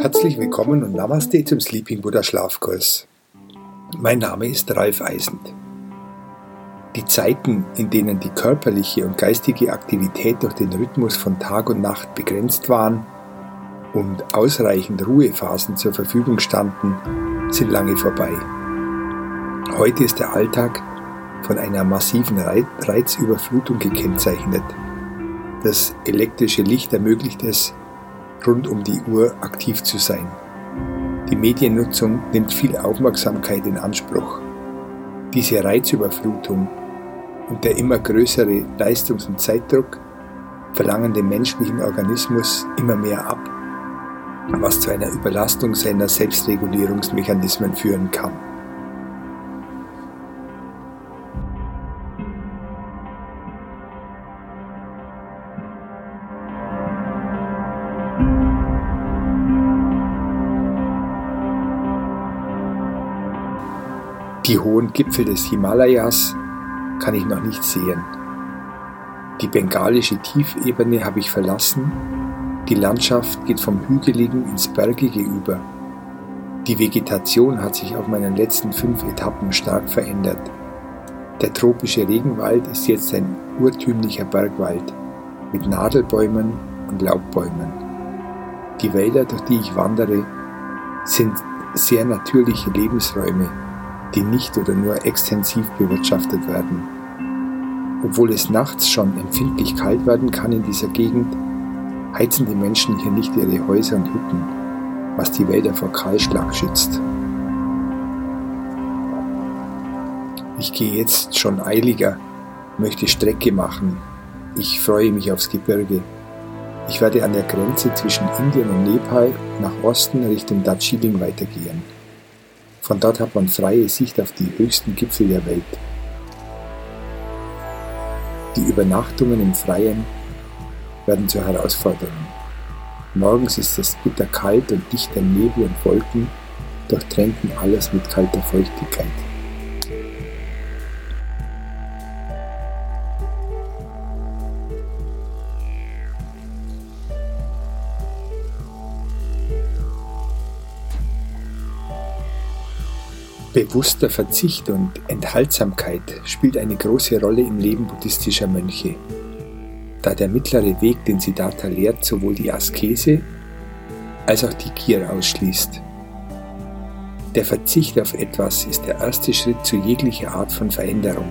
Herzlich willkommen und Namaste zum Sleeping Buddha Schlafkurs. Mein Name ist Ralf Eisend. Die Zeiten, in denen die körperliche und geistige Aktivität durch den Rhythmus von Tag und Nacht begrenzt waren und ausreichend Ruhephasen zur Verfügung standen, sind lange vorbei. Heute ist der Alltag von einer massiven Reizüberflutung gekennzeichnet. Das elektrische Licht ermöglicht es, rund um die Uhr aktiv zu sein. Die Mediennutzung nimmt viel Aufmerksamkeit in Anspruch. Diese Reizüberflutung und der immer größere Leistungs- und Zeitdruck verlangen dem menschlichen Organismus immer mehr ab, was zu einer Überlastung seiner Selbstregulierungsmechanismen führen kann. Die hohen Gipfel des Himalayas kann ich noch nicht sehen. Die bengalische Tiefebene habe ich verlassen. Die Landschaft geht vom Hügeligen ins Bergige über. Die Vegetation hat sich auf meinen letzten fünf Etappen stark verändert. Der tropische Regenwald ist jetzt ein urtümlicher Bergwald mit Nadelbäumen und Laubbäumen. Die Wälder, durch die ich wandere, sind sehr natürliche Lebensräume die nicht oder nur extensiv bewirtschaftet werden. Obwohl es nachts schon empfindlich kalt werden kann in dieser Gegend, heizen die Menschen hier nicht ihre Häuser und Hütten, was die Wälder vor Kahlschlag schützt. Ich gehe jetzt schon eiliger, möchte Strecke machen. Ich freue mich aufs Gebirge. Ich werde an der Grenze zwischen Indien und Nepal nach Osten Richtung Darjeeling weitergehen. Von dort hat man freie Sicht auf die höchsten Gipfel der Welt. Die Übernachtungen im Freien werden zur Herausforderung. Morgens ist es bitterkalt und dichter Nebel und Wolken durchtränken alles mit kalter Feuchtigkeit. Bewusster Verzicht und Enthaltsamkeit spielt eine große Rolle im Leben buddhistischer Mönche, da der mittlere Weg, den Siddhartha lehrt, sowohl die Askese als auch die Gier ausschließt. Der Verzicht auf etwas ist der erste Schritt zu jeglicher Art von Veränderung.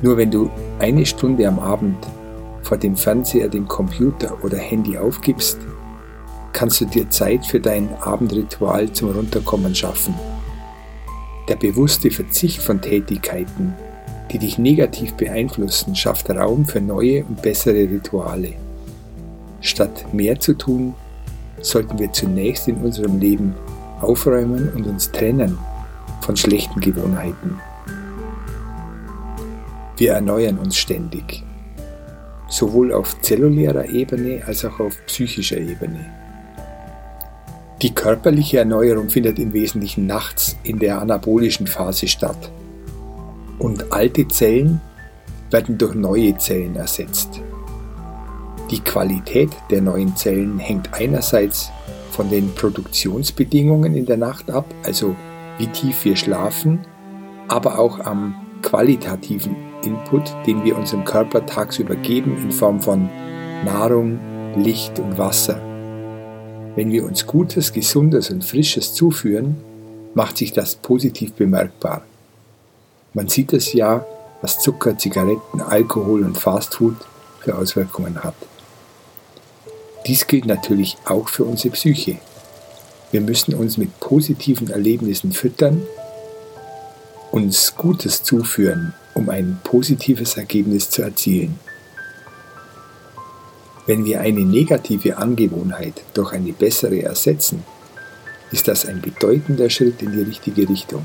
Nur wenn du eine Stunde am Abend vor dem Fernseher, dem Computer oder Handy aufgibst, kannst du dir Zeit für dein Abendritual zum Runterkommen schaffen. Der bewusste Verzicht von Tätigkeiten, die dich negativ beeinflussen, schafft Raum für neue und bessere Rituale. Statt mehr zu tun, sollten wir zunächst in unserem Leben aufräumen und uns trennen von schlechten Gewohnheiten. Wir erneuern uns ständig, sowohl auf zellulärer Ebene als auch auf psychischer Ebene. Die körperliche Erneuerung findet im Wesentlichen nachts in der anabolischen Phase statt. Und alte Zellen werden durch neue Zellen ersetzt. Die Qualität der neuen Zellen hängt einerseits von den Produktionsbedingungen in der Nacht ab, also wie tief wir schlafen, aber auch am qualitativen Input, den wir unserem Körper tagsüber geben in Form von Nahrung, Licht und Wasser. Wenn wir uns Gutes, Gesundes und Frisches zuführen, macht sich das positiv bemerkbar. Man sieht es ja, was Zucker, Zigaretten, Alkohol und Fastfood für Auswirkungen hat. Dies gilt natürlich auch für unsere Psyche. Wir müssen uns mit positiven Erlebnissen füttern, uns Gutes zuführen, um ein positives Ergebnis zu erzielen. Wenn wir eine negative Angewohnheit durch eine bessere ersetzen, ist das ein bedeutender Schritt in die richtige Richtung.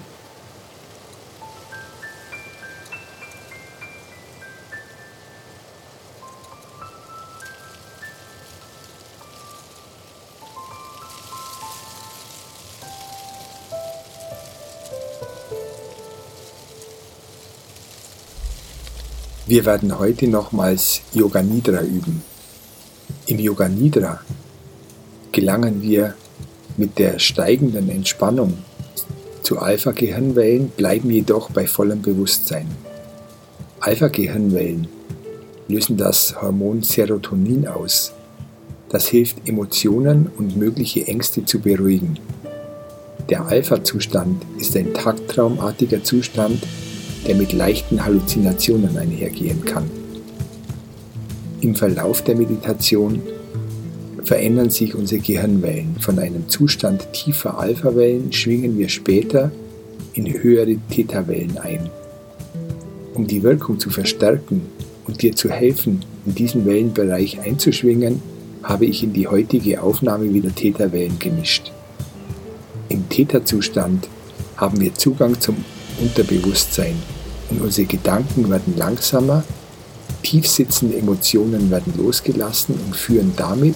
Wir werden heute nochmals Yoga Nidra üben. Im Yoga Nidra gelangen wir mit der steigenden Entspannung zu Alpha-Gehirnwellen, bleiben jedoch bei vollem Bewusstsein. Alpha-Gehirnwellen lösen das Hormon Serotonin aus. Das hilft Emotionen und mögliche Ängste zu beruhigen. Der Alpha-Zustand ist ein tagtraumartiger Zustand, der mit leichten Halluzinationen einhergehen kann. Im Verlauf der Meditation verändern sich unsere Gehirnwellen. Von einem Zustand tiefer Alpha-Wellen schwingen wir später in höhere Theta-Wellen ein. Um die Wirkung zu verstärken und dir zu helfen, in diesen Wellenbereich einzuschwingen, habe ich in die heutige Aufnahme wieder Theta-Wellen gemischt. Im Theta-Zustand haben wir Zugang zum Unterbewusstsein und unsere Gedanken werden langsamer, tiefsitzende Emotionen werden losgelassen und führen damit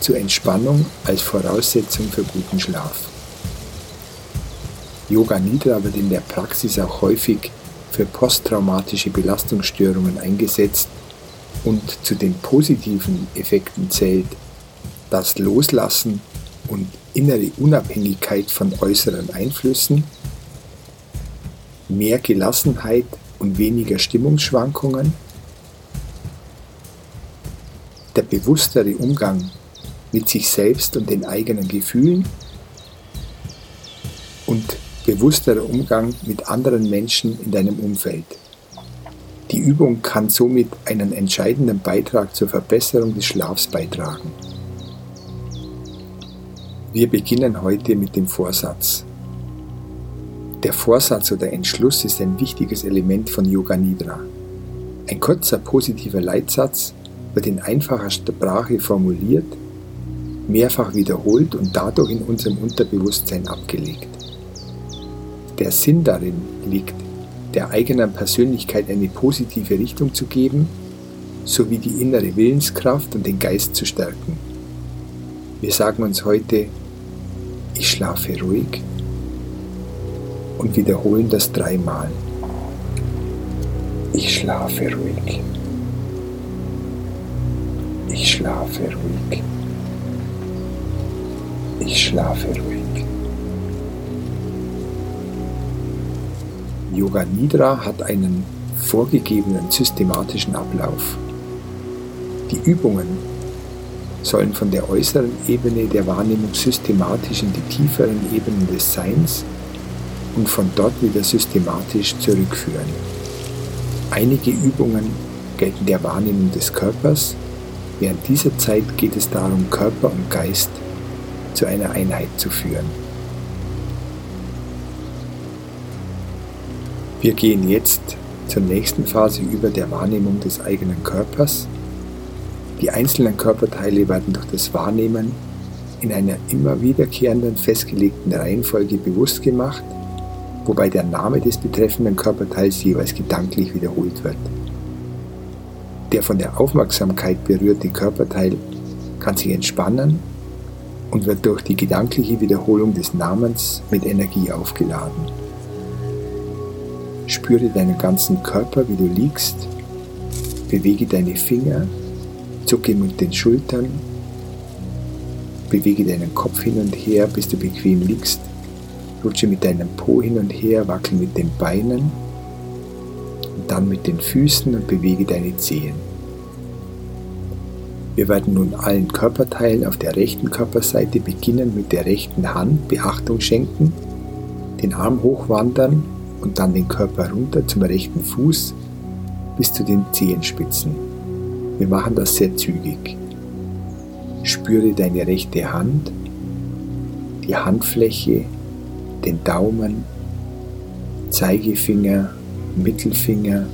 zur Entspannung als Voraussetzung für guten Schlaf. Yoga Nidra wird in der Praxis auch häufig für posttraumatische Belastungsstörungen eingesetzt und zu den positiven Effekten zählt das Loslassen und innere Unabhängigkeit von äußeren Einflüssen, mehr Gelassenheit und weniger Stimmungsschwankungen, der bewusstere Umgang mit sich selbst und den eigenen Gefühlen und bewussterer Umgang mit anderen Menschen in deinem Umfeld. Die Übung kann somit einen entscheidenden Beitrag zur Verbesserung des Schlafs beitragen. Wir beginnen heute mit dem Vorsatz. Der Vorsatz oder Entschluss ist ein wichtiges Element von Yoga Nidra. Ein kurzer positiver Leitsatz wird in einfacher Sprache formuliert, mehrfach wiederholt und dadurch in unserem Unterbewusstsein abgelegt. Der Sinn darin liegt, der eigenen Persönlichkeit eine positive Richtung zu geben, sowie die innere Willenskraft und den Geist zu stärken. Wir sagen uns heute, ich schlafe ruhig und wiederholen das dreimal. Ich schlafe ruhig. Ich schlafe ruhig. Ich schlafe ruhig. Yoga Nidra hat einen vorgegebenen systematischen Ablauf. Die Übungen sollen von der äußeren Ebene der Wahrnehmung systematisch in die tieferen Ebenen des Seins und von dort wieder systematisch zurückführen. Einige Übungen gelten der Wahrnehmung des Körpers, während dieser Zeit geht es darum, Körper und Geist zu einer Einheit zu führen. Wir gehen jetzt zur nächsten Phase über der Wahrnehmung des eigenen Körpers die einzelnen Körperteile werden durch das Wahrnehmen in einer immer wiederkehrenden festgelegten Reihenfolge bewusst gemacht, wobei der Name des betreffenden Körperteils jeweils gedanklich wiederholt wird. Der von der Aufmerksamkeit berührte Körperteil kann sich entspannen und wird durch die gedankliche Wiederholung des Namens mit Energie aufgeladen. Spüre deinen ganzen Körper, wie du liegst, bewege deine Finger Zucke mit den Schultern, bewege deinen Kopf hin und her, bis du bequem liegst. Rutsche mit deinem Po hin und her, wackel mit den Beinen dann mit den Füßen und bewege deine Zehen. Wir werden nun allen Körperteilen auf der rechten Körperseite beginnen mit der rechten Hand Beachtung schenken, den Arm hochwandern und dann den Körper runter zum rechten Fuß bis zu den Zehenspitzen. Wir machen das sehr zügig. Spüre deine rechte Hand, die Handfläche, den Daumen, Zeigefinger, Mittelfinger,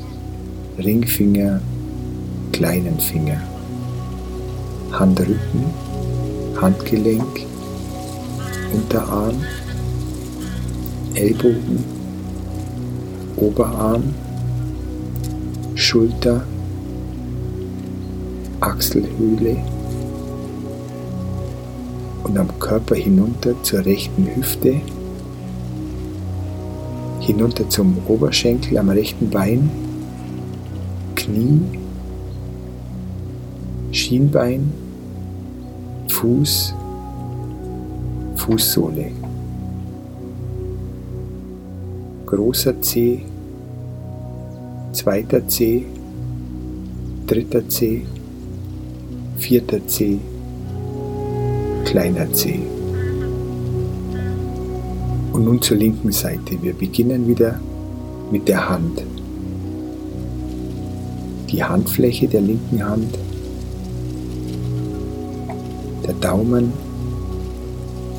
Ringfinger, kleinen Finger, Handrücken, Handgelenk, Unterarm, Ellbogen, Oberarm, Schulter, Achselhöhle und am Körper hinunter zur rechten Hüfte, hinunter zum Oberschenkel am rechten Bein, Knie, Schienbein, Fuß, Fußsohle. Großer Zeh, zweiter Zeh, dritter Zeh, vierter Zeh, kleiner Zeh. Und nun zur linken Seite. Wir beginnen wieder mit der Hand. Die Handfläche der linken Hand, der Daumen,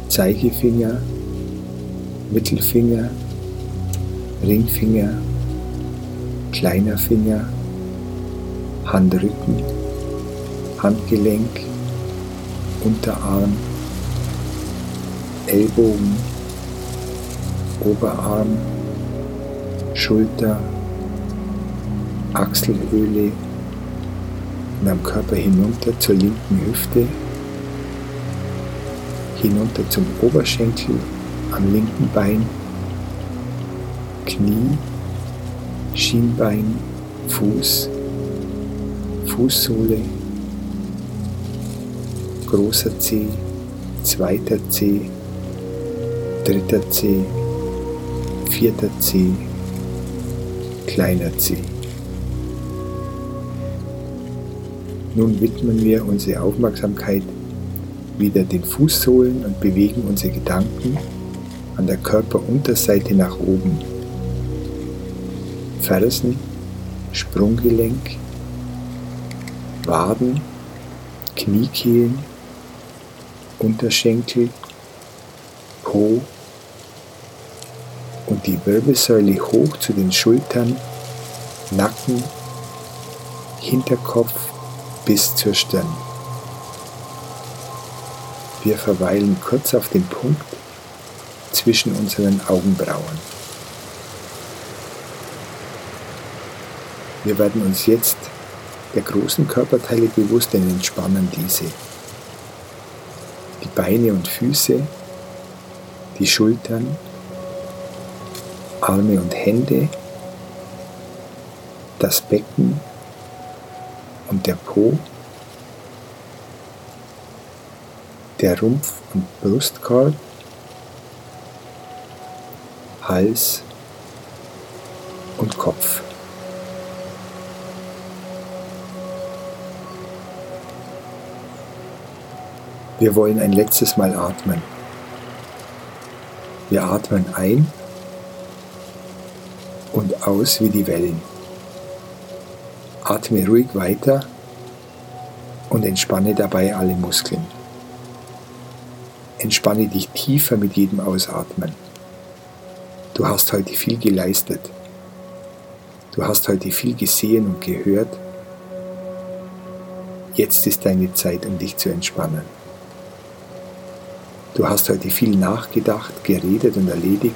Zeigefinger, Mittelfinger, Ringfinger, kleiner Finger, Handrücken, Handgelenk, Unterarm, Ellbogen, Oberarm, Schulter, Achselhöhle und am Körper hinunter zur linken Hüfte, hinunter zum Oberschenkel, am linken Bein, Knie, Schienbein, Fuß, Fußsohle, großer Zeh, zweiter Zeh, dritter Zeh, vierter Zeh, kleiner Zeh. Nun widmen wir unsere Aufmerksamkeit wieder den Fußsohlen und bewegen unsere Gedanken an der Körperunterseite nach oben. Fersen, Sprunggelenk, Waden, Kniekehlen, Unterschenkel, Po Wirbelsäule hoch zu den Schultern, Nacken, Hinterkopf bis zur Stirn. Wir verweilen kurz auf dem Punkt zwischen unseren Augenbrauen. Wir werden uns jetzt der großen Körperteile bewusst und entspannen diese. Die Beine und Füße, die Schultern, Arme und Hände, das Becken und der Po, der Rumpf und Brustkorb, Hals und Kopf. Wir wollen ein letztes Mal atmen. Wir atmen ein aus wie die Wellen. Atme ruhig weiter und entspanne dabei alle Muskeln. Entspanne dich tiefer mit jedem Ausatmen. Du hast heute viel geleistet. Du hast heute viel gesehen und gehört. Jetzt ist deine Zeit, um dich zu entspannen. Du hast heute viel nachgedacht, geredet und erledigt.